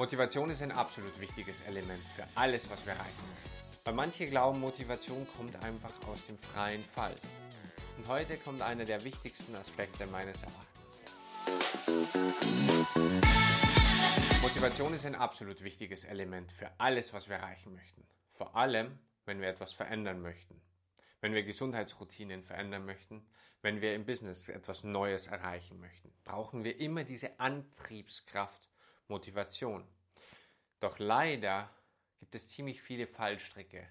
Motivation ist ein absolut wichtiges Element für alles, was wir erreichen möchten. Weil manche glauben, Motivation kommt einfach aus dem freien Fall. Und heute kommt einer der wichtigsten Aspekte meines Erachtens. Motivation ist ein absolut wichtiges Element für alles, was wir erreichen möchten. Vor allem, wenn wir etwas verändern möchten. Wenn wir Gesundheitsroutinen verändern möchten, wenn wir im Business etwas Neues erreichen möchten, brauchen wir immer diese Antriebskraft, Motivation. Doch leider gibt es ziemlich viele Fallstricke,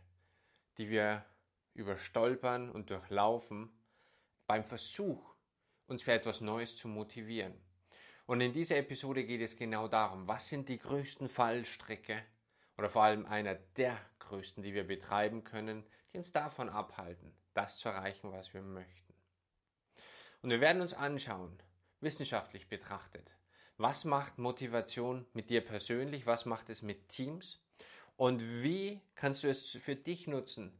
die wir überstolpern und durchlaufen beim Versuch, uns für etwas Neues zu motivieren. Und in dieser Episode geht es genau darum, was sind die größten Fallstricke oder vor allem einer der größten, die wir betreiben können, die uns davon abhalten, das zu erreichen, was wir möchten. Und wir werden uns anschauen, wissenschaftlich betrachtet, was macht Motivation mit dir persönlich, was macht es mit Teams und wie kannst du es für dich nutzen,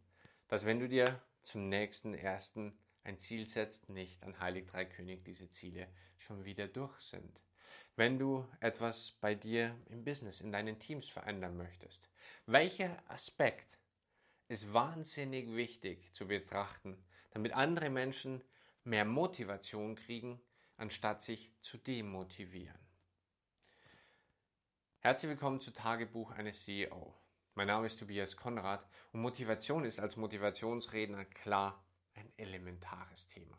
dass wenn du dir zum nächsten ersten ein Ziel setzt, nicht an Heilig Drei König diese Ziele schon wieder durch sind. Wenn du etwas bei dir im Business, in deinen Teams verändern möchtest, welcher Aspekt ist wahnsinnig wichtig zu betrachten, damit andere Menschen mehr Motivation kriegen, anstatt sich zu demotivieren. Herzlich willkommen zu Tagebuch eines CEO. Mein Name ist Tobias Konrad und Motivation ist als Motivationsredner klar ein elementares Thema.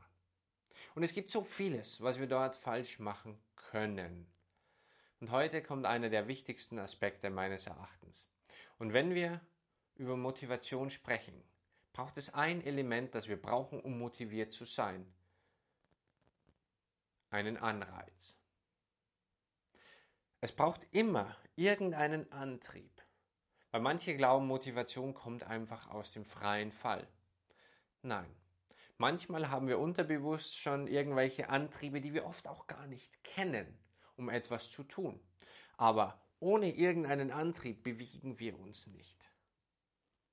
Und es gibt so vieles, was wir dort falsch machen können. Und heute kommt einer der wichtigsten Aspekte meines Erachtens. Und wenn wir über Motivation sprechen, braucht es ein Element, das wir brauchen, um motiviert zu sein. Einen Anreiz. Es braucht immer irgendeinen Antrieb. Weil manche glauben, Motivation kommt einfach aus dem freien Fall. Nein. Manchmal haben wir unterbewusst schon irgendwelche Antriebe, die wir oft auch gar nicht kennen, um etwas zu tun. Aber ohne irgendeinen Antrieb bewegen wir uns nicht.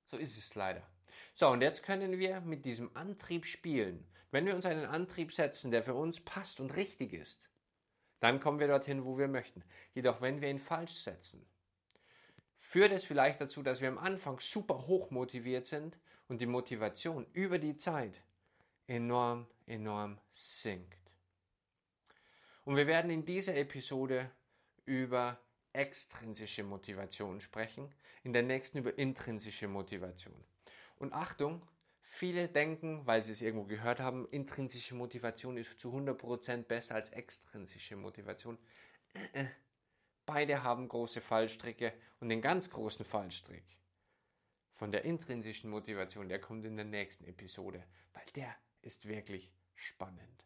So ist es leider. So, und jetzt können wir mit diesem Antrieb spielen. Wenn wir uns einen Antrieb setzen, der für uns passt und richtig ist, dann kommen wir dorthin, wo wir möchten. Jedoch, wenn wir ihn falsch setzen, führt es vielleicht dazu, dass wir am Anfang super hoch motiviert sind und die Motivation über die Zeit enorm, enorm sinkt. Und wir werden in dieser Episode über extrinsische Motivation sprechen, in der nächsten über intrinsische Motivation. Und Achtung, viele denken, weil sie es irgendwo gehört haben, intrinsische Motivation ist zu 100% besser als extrinsische Motivation. Äh, äh. Beide haben große Fallstricke und den ganz großen Fallstrick von der intrinsischen Motivation, der kommt in der nächsten Episode, weil der ist wirklich spannend.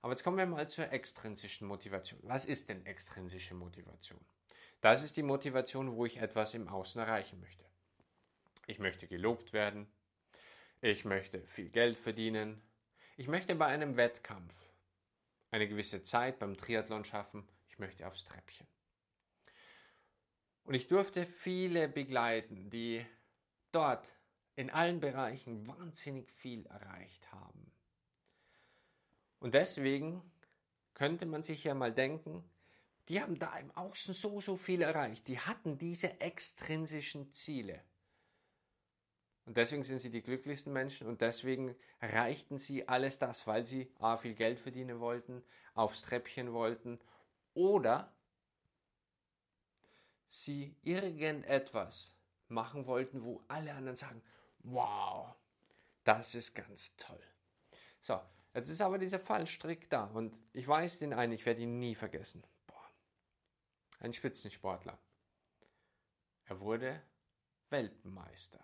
Aber jetzt kommen wir mal zur extrinsischen Motivation. Was ist denn extrinsische Motivation? Das ist die Motivation, wo ich etwas im Außen erreichen möchte. Ich möchte gelobt werden. Ich möchte viel Geld verdienen. Ich möchte bei einem Wettkampf eine gewisse Zeit beim Triathlon schaffen. Ich möchte aufs Treppchen. Und ich durfte viele begleiten, die dort in allen Bereichen wahnsinnig viel erreicht haben. Und deswegen könnte man sich ja mal denken, die haben da im Außen so, so viel erreicht. Die hatten diese extrinsischen Ziele. Und deswegen sind sie die glücklichsten Menschen und deswegen erreichten sie alles das, weil sie A, viel Geld verdienen wollten, aufs Treppchen wollten oder sie irgendetwas machen wollten, wo alle anderen sagen, wow, das ist ganz toll. So, jetzt ist aber dieser Fallstrick da und ich weiß den einen, ich werde ihn nie vergessen ein Spitzensportler. Er wurde Weltmeister.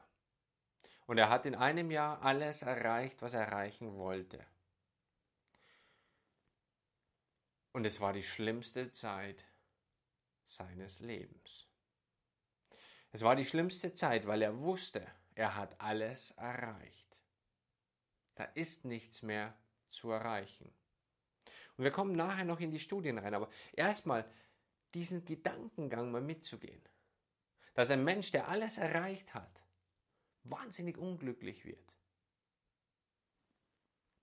Und er hat in einem Jahr alles erreicht, was er erreichen wollte. Und es war die schlimmste Zeit seines Lebens. Es war die schlimmste Zeit, weil er wusste, er hat alles erreicht. Da ist nichts mehr zu erreichen. Und wir kommen nachher noch in die Studien rein, aber erstmal diesen Gedankengang mal mitzugehen. Dass ein Mensch, der alles erreicht hat, wahnsinnig unglücklich wird.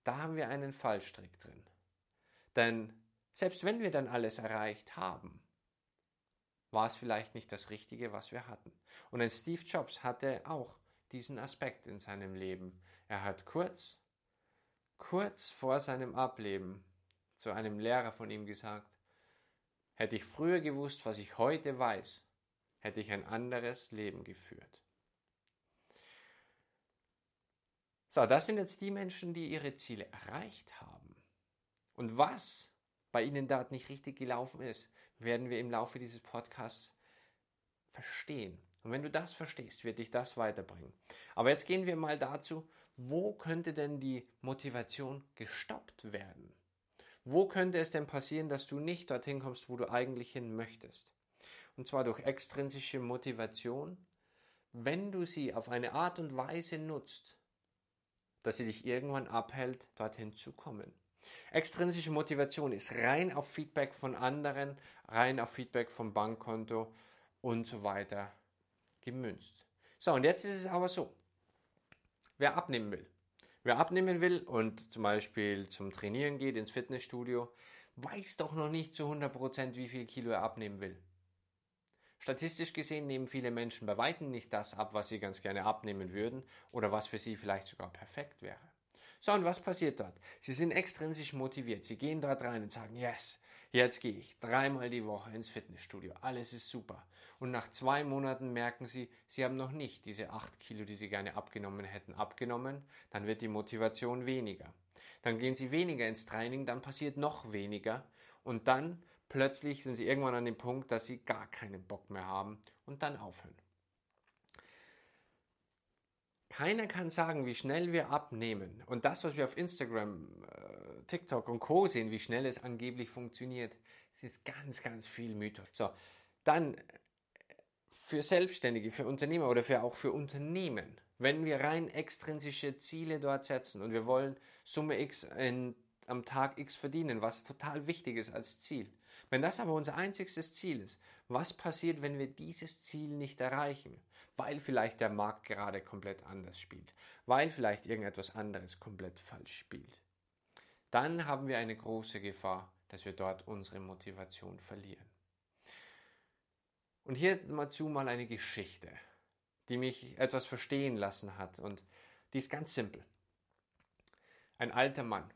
Da haben wir einen Fallstrick drin. Denn selbst wenn wir dann alles erreicht haben, war es vielleicht nicht das Richtige, was wir hatten. Und ein Steve Jobs hatte auch diesen Aspekt in seinem Leben. Er hat kurz, kurz vor seinem Ableben zu einem Lehrer von ihm gesagt, hätte ich früher gewusst, was ich heute weiß, hätte ich ein anderes Leben geführt. So, das sind jetzt die Menschen, die ihre Ziele erreicht haben. Und was bei ihnen dort nicht richtig gelaufen ist, werden wir im Laufe dieses Podcasts verstehen. Und wenn du das verstehst, wird dich das weiterbringen. Aber jetzt gehen wir mal dazu, wo könnte denn die Motivation gestoppt werden? Wo könnte es denn passieren, dass du nicht dorthin kommst, wo du eigentlich hin möchtest? Und zwar durch extrinsische Motivation, wenn du sie auf eine Art und Weise nutzt, dass sie dich irgendwann abhält, dorthin zu kommen. Extrinsische Motivation ist rein auf Feedback von anderen, rein auf Feedback vom Bankkonto und so weiter gemünzt. So, und jetzt ist es aber so. Wer abnehmen will, wer abnehmen will und zum Beispiel zum Trainieren geht ins Fitnessstudio, weiß doch noch nicht zu 100%, wie viel Kilo er abnehmen will. Statistisch gesehen nehmen viele Menschen bei weitem nicht das ab, was sie ganz gerne abnehmen würden oder was für sie vielleicht sogar perfekt wäre. So, und was passiert dort? Sie sind extrinsisch motiviert. Sie gehen dort rein und sagen, yes, jetzt gehe ich dreimal die Woche ins Fitnessstudio. Alles ist super. Und nach zwei Monaten merken sie, sie haben noch nicht diese acht Kilo, die sie gerne abgenommen hätten, abgenommen. Dann wird die Motivation weniger. Dann gehen sie weniger ins Training, dann passiert noch weniger. Und dann plötzlich sind sie irgendwann an dem Punkt, dass sie gar keinen Bock mehr haben und dann aufhören. Keiner kann sagen, wie schnell wir abnehmen. Und das, was wir auf Instagram, äh, TikTok und Co. sehen, wie schnell es angeblich funktioniert, ist ganz, ganz viel Mythos. So, dann für Selbstständige, für Unternehmer oder für auch für Unternehmen, wenn wir rein extrinsische Ziele dort setzen und wir wollen Summe X in, am Tag X verdienen, was total wichtig ist als Ziel. Wenn das aber unser einziges Ziel ist, was passiert, wenn wir dieses Ziel nicht erreichen? weil vielleicht der Markt gerade komplett anders spielt, weil vielleicht irgendetwas anderes komplett falsch spielt. Dann haben wir eine große Gefahr, dass wir dort unsere Motivation verlieren. Und hier dazu mal eine Geschichte, die mich etwas verstehen lassen hat und die ist ganz simpel. Ein alter Mann,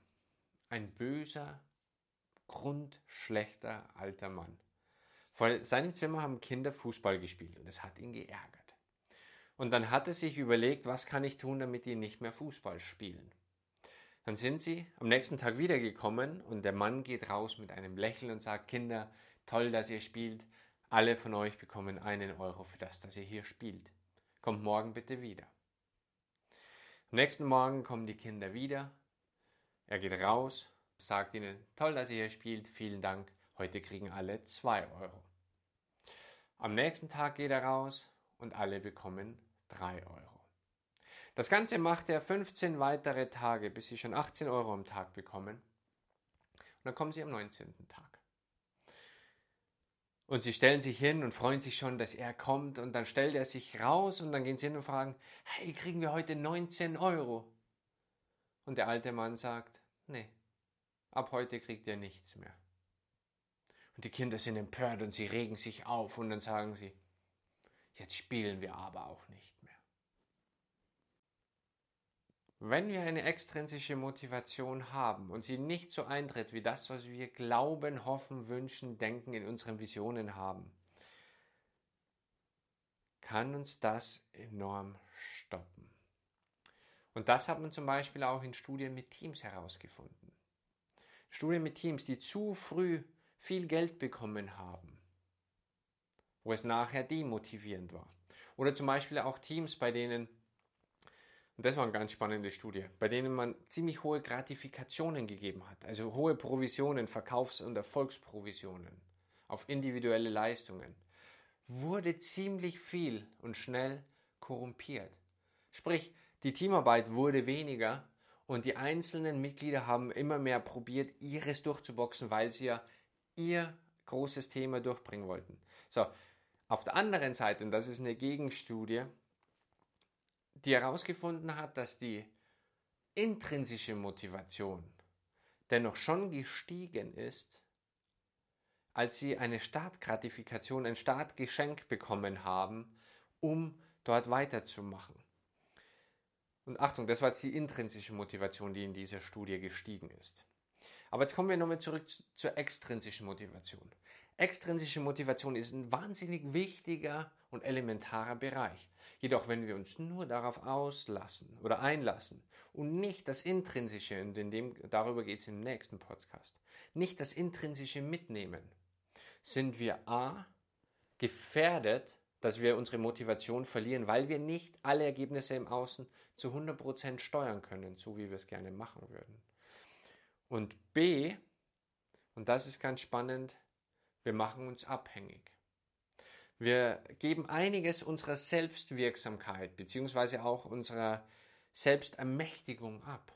ein böser, grundschlechter alter Mann. Vor seinem Zimmer haben Kinder Fußball gespielt und es hat ihn geärgert. Und dann hat er sich überlegt, was kann ich tun, damit die nicht mehr Fußball spielen. Dann sind sie am nächsten Tag wiedergekommen und der Mann geht raus mit einem Lächeln und sagt, Kinder, toll, dass ihr spielt. Alle von euch bekommen einen Euro für das, dass ihr hier spielt. Kommt morgen bitte wieder. Am nächsten Morgen kommen die Kinder wieder. Er geht raus, sagt ihnen, toll, dass ihr hier spielt, vielen Dank. Heute kriegen alle zwei Euro. Am nächsten Tag geht er raus, und alle bekommen 3 Euro. Das Ganze macht er 15 weitere Tage, bis sie schon 18 Euro am Tag bekommen. Und dann kommen sie am 19. Tag. Und sie stellen sich hin und freuen sich schon, dass er kommt. Und dann stellt er sich raus und dann gehen sie hin und fragen, hey, kriegen wir heute 19 Euro? Und der alte Mann sagt, nee, ab heute kriegt ihr nichts mehr. Und die Kinder sind empört und sie regen sich auf und dann sagen sie, Jetzt spielen wir aber auch nicht mehr. Wenn wir eine extrinsische Motivation haben und sie nicht so eintritt wie das, was wir glauben, hoffen, wünschen, denken, in unseren Visionen haben, kann uns das enorm stoppen. Und das hat man zum Beispiel auch in Studien mit Teams herausgefunden. Studien mit Teams, die zu früh viel Geld bekommen haben, wo es nachher demotivierend war. Oder zum Beispiel auch Teams, bei denen, und das war eine ganz spannende Studie, bei denen man ziemlich hohe Gratifikationen gegeben hat, also hohe Provisionen, Verkaufs- und Erfolgsprovisionen auf individuelle Leistungen, wurde ziemlich viel und schnell korrumpiert. Sprich, die Teamarbeit wurde weniger und die einzelnen Mitglieder haben immer mehr probiert, ihres durchzuboxen, weil sie ja ihr großes Thema durchbringen wollten. So, auf der anderen Seite, und das ist eine Gegenstudie, die herausgefunden hat, dass die intrinsische Motivation dennoch schon gestiegen ist, als sie eine Startgratifikation, ein Startgeschenk bekommen haben, um dort weiterzumachen. Und Achtung, das war jetzt die intrinsische Motivation, die in dieser Studie gestiegen ist. Aber jetzt kommen wir nochmal zurück zur extrinsischen Motivation. Extrinsische Motivation ist ein wahnsinnig wichtiger und elementarer Bereich. Jedoch, wenn wir uns nur darauf auslassen oder einlassen und nicht das Intrinsische, und in dem, darüber geht es im nächsten Podcast, nicht das Intrinsische mitnehmen, sind wir A, gefährdet, dass wir unsere Motivation verlieren, weil wir nicht alle Ergebnisse im Außen zu 100% steuern können, so wie wir es gerne machen würden. Und B, und das ist ganz spannend, wir machen uns abhängig. Wir geben einiges unserer Selbstwirksamkeit bzw. auch unserer Selbstermächtigung ab,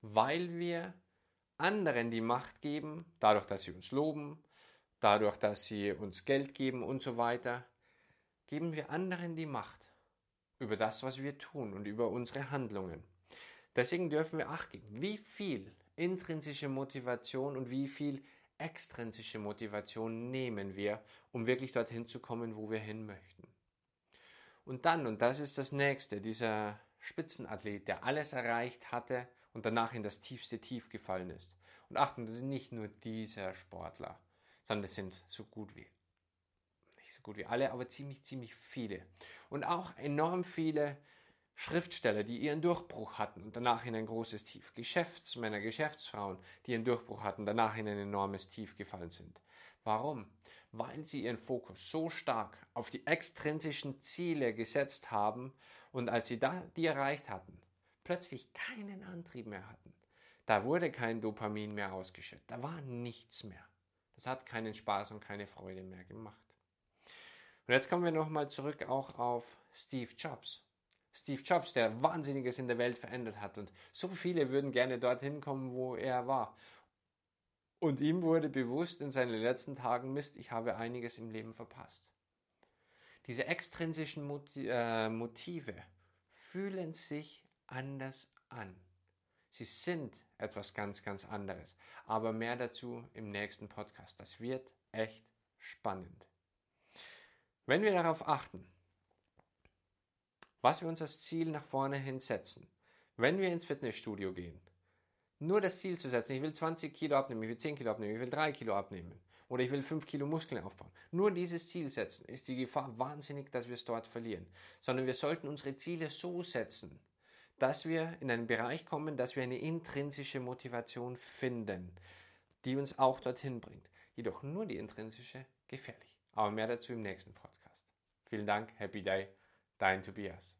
weil wir anderen die Macht geben, dadurch, dass sie uns loben, dadurch, dass sie uns Geld geben und so weiter, geben wir anderen die Macht über das, was wir tun und über unsere Handlungen. Deswegen dürfen wir Acht geben, wie viel intrinsische Motivation und wie viel extrinsische Motivation nehmen wir, um wirklich dorthin zu kommen, wo wir hin möchten. Und dann, und das ist das nächste, dieser Spitzenathlet, der alles erreicht hatte und danach in das tiefste Tief gefallen ist. Und Achtung, das ist nicht nur dieser Sportler, sondern das sind so gut wie so gut wie alle, aber ziemlich, ziemlich viele. Und auch enorm viele Schriftsteller, die ihren Durchbruch hatten und danach in ein großes Tief. Geschäftsmänner, Geschäftsfrauen, die ihren Durchbruch hatten, danach in ein enormes Tief gefallen sind. Warum? Weil sie ihren Fokus so stark auf die extrinsischen Ziele gesetzt haben und als sie da, die erreicht hatten, plötzlich keinen Antrieb mehr hatten. Da wurde kein Dopamin mehr ausgeschüttet, da war nichts mehr. Das hat keinen Spaß und keine Freude mehr gemacht. Und jetzt kommen wir nochmal zurück auch auf Steve Jobs. Steve Jobs, der Wahnsinniges in der Welt verändert hat und so viele würden gerne dorthin kommen, wo er war. Und ihm wurde bewusst in seinen letzten Tagen, Mist, ich habe einiges im Leben verpasst. Diese extrinsischen äh, Motive fühlen sich anders an. Sie sind etwas ganz, ganz anderes. Aber mehr dazu im nächsten Podcast. Das wird echt spannend. Wenn wir darauf achten, was wir uns als Ziel nach vorne hin setzen, wenn wir ins Fitnessstudio gehen, nur das Ziel zu setzen, ich will 20 Kilo abnehmen, ich will 10 Kilo abnehmen, ich will 3 Kilo abnehmen oder ich will 5 Kilo Muskeln aufbauen. Nur dieses Ziel setzen ist die Gefahr wahnsinnig, dass wir es dort verlieren. Sondern wir sollten unsere Ziele so setzen, dass wir in einen Bereich kommen, dass wir eine intrinsische Motivation finden, die uns auch dorthin bringt. Jedoch nur die intrinsische gefährlich. Aber mehr dazu im nächsten Podcast. Vielen Dank, Happy Day, dein Tobias.